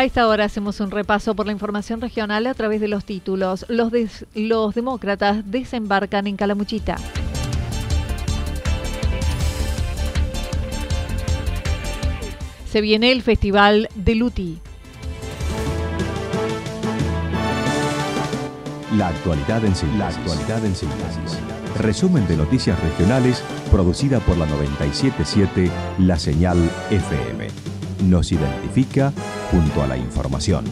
A esta hora hacemos un repaso por la información regional a través de los títulos. Los, demócratas desembarcan en Calamuchita. Se viene el Festival de Luti. La actualidad en síntesis. La actualidad en síntesis. Resumen de noticias regionales producida por la 977 La Señal FM. Nos identifica junto a la información.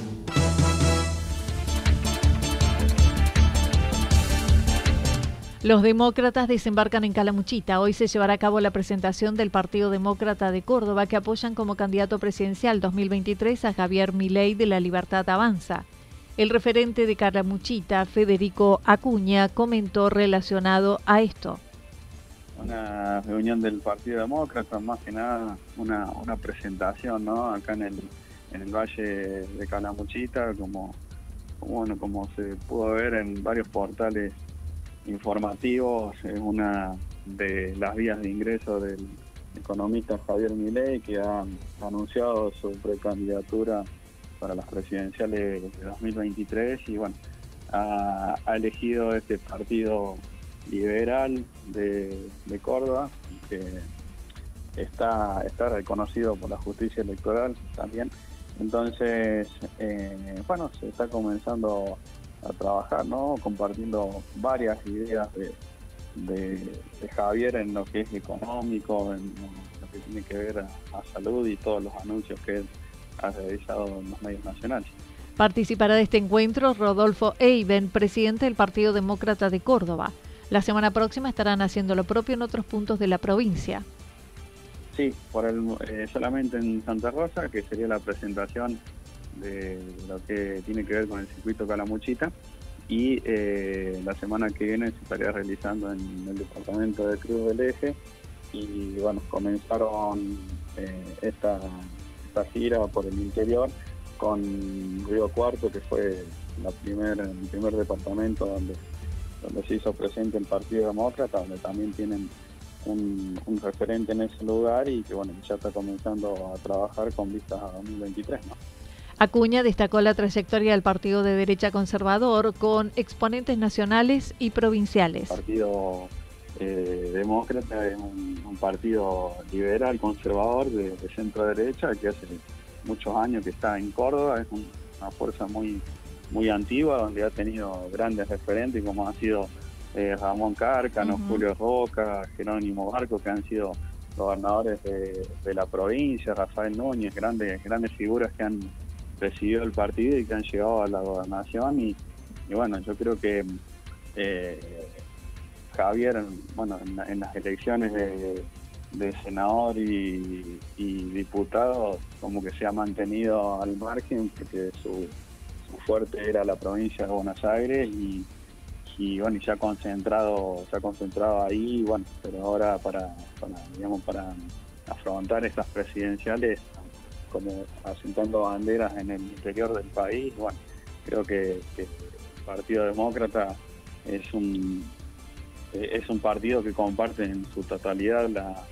Los demócratas desembarcan en Calamuchita. Hoy se llevará a cabo la presentación del Partido Demócrata de Córdoba que apoyan como candidato presidencial 2023 a Javier Milei de la Libertad Avanza. El referente de Calamuchita, Federico Acuña, comentó relacionado a esto una reunión del Partido Demócrata, más que nada una, una presentación, ¿no? Acá en el, en el Valle de Calamuchita, como, bueno, como se pudo ver en varios portales informativos, es una de las vías de ingreso del economista Javier Milei, que ha anunciado su precandidatura para las presidenciales de 2023 y bueno, ha, ha elegido este partido liberal de, Córdoba, que está, está reconocido por la justicia electoral también. Entonces, eh, bueno, se está comenzando a trabajar, ¿no? Compartiendo varias ideas de, Javier en lo que es económico, en lo que tiene que ver a, salud y todos los anuncios que él ha realizado en los medios nacionales. Participará de este encuentro Rodolfo Eiben, presidente del Partido Demócrata de Córdoba. La semana próxima estarán haciendo lo propio en otros puntos de la provincia. Sí, por el, eh, solamente en Santa Rosa, que sería la presentación de lo que tiene que ver con el circuito Calamuchita. Y eh, la semana que viene se estaría realizando en el departamento de Cruz del Eje. Y bueno, comenzaron eh, esta, esta gira por el interior con Río Cuarto, que fue la primer, el primer departamento donde, donde se hizo presente el Partido Demócrata, donde también tienen un, referente en ese lugar y que bueno, ya está comenzando a trabajar con vistas a 2023. ¿no? Acuña destacó la trayectoria del partido de derecha conservador con exponentes nacionales y provinciales. El partido eh, demócrata es un, partido liberal, conservador, de, centro derecha, que hace muchos años que está en Córdoba, es una fuerza muy, muy antigua, donde ha tenido grandes referentes como ha sido eh, Ramón Cárcano, Julio Roca, Jerónimo Barco, que han sido gobernadores de, la provincia, Rafael Núñez, grandes, grandes figuras que han presidido el partido y que han llegado a la gobernación. Y, bueno, yo creo que eh, Javier, bueno, en, las elecciones de, senador y, diputado, como que se ha mantenido al margen porque su, fuerte era la provincia de Buenos Aires y, bueno, y se ha concentrado, se ha concentrado ahí, bueno, pero ahora para, digamos, para afrontar estas presidenciales, como asentando banderas en el interior del país, bueno, creo que, el Partido Demócrata es un es un partido que comparte en su totalidad la,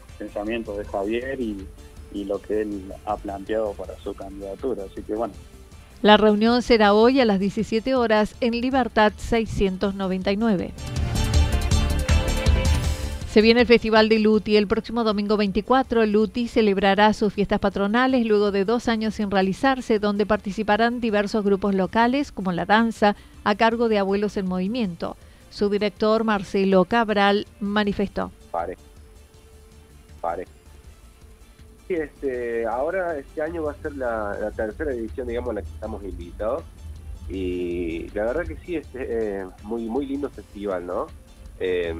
los pensamientos de Javier y lo que él ha planteado para su candidatura. Así que bueno. La reunión será hoy a las 17 horas en Libertad 699. Se viene el Festival de Luti. El próximo domingo 24, Luti celebrará sus fiestas patronales luego de dos años sin realizarse, donde participarán diversos grupos locales, como la danza, a cargo de Abuelos en Movimiento. Su director, Marcelo Cabral, manifestó. Pare. Pare. Este, ahora este año va a ser la, tercera edición, digamos, en la que estamos invitados. Y la verdad que sí, es eh, muy, muy lindo festival, ¿no? Eh,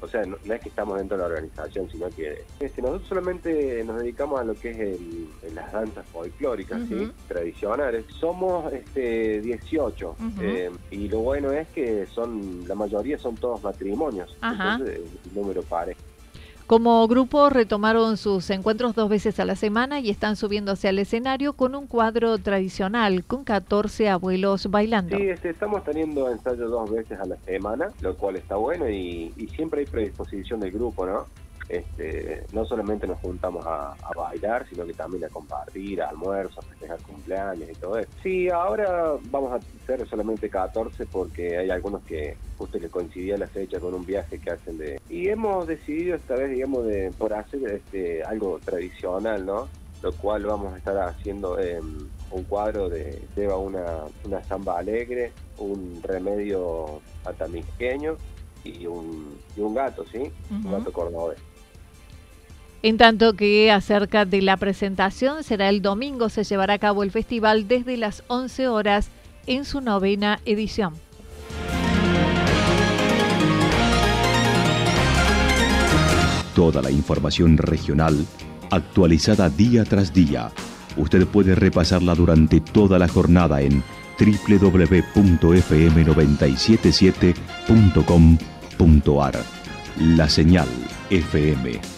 o sea, no, es que estamos dentro de la organización, sino que este, nosotros solamente nos dedicamos a lo que es el, las danzas folclóricas, ¿sí? Tradicionales. Somos este 18 eh, y lo bueno es que son la mayoría son todos matrimonios, entonces el número pare. Como grupo retomaron sus encuentros dos veces a la semana y están subiendo hacia el escenario con un cuadro tradicional con 14 abuelos bailando. Sí, este, estamos teniendo ensayo dos veces a la semana, lo cual está bueno y, y siempre hay predisposición del grupo, ¿no? Este, no solamente nos juntamos a, bailar, sino que también a compartir, a almuerzos, a festejar cumpleaños y todo eso. Sí, ahora vamos a hacer solamente 14 porque hay algunos que justo que coincidía la fecha con un viaje que hacen de... Y hemos decidido esta vez, digamos, de por hacer este, algo tradicional, ¿no? Lo cual vamos a estar haciendo em, un cuadro de lleva una, una samba alegre, un remedio atamisqueño y un, y un gato, ¿sí? Un gato cordobés. En tanto que acerca de la presentación, será el domingo, se llevará a cabo el festival desde las 11 horas en su novena edición. Toda la información regional actualizada día tras día. Usted puede repasarla durante toda la jornada en www.fm977.com.ar. La señal FM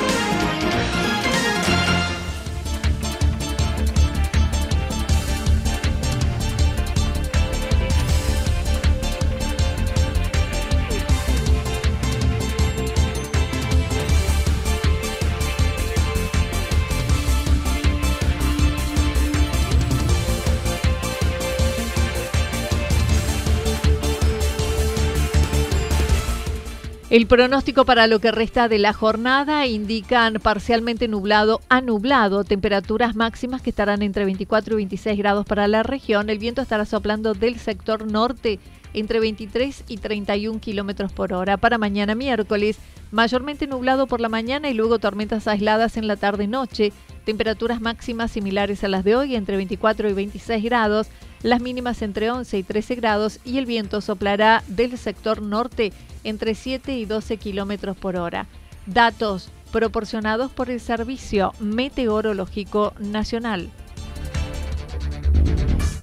El pronóstico para lo que resta de la jornada indican parcialmente nublado a nublado, temperaturas máximas que estarán entre 24 y 26 grados para la región. El viento estará soplando del sector norte entre 23 y 31 kilómetros por hora. Para mañana miércoles, mayormente nublado por la mañana y luego tormentas aisladas en la tarde-noche. Temperaturas máximas similares a las de hoy, entre 24 y 26 grados. Las mínimas entre 11 y 13 grados y el viento soplará del sector norte entre 7 y 12 kilómetros por hora. Datos proporcionados por el Servicio Meteorológico Nacional.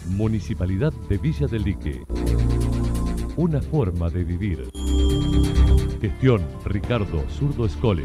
Municipalidad de Villa del Lique. Una forma de vivir. Gestión Ricardo Zurdo Escole.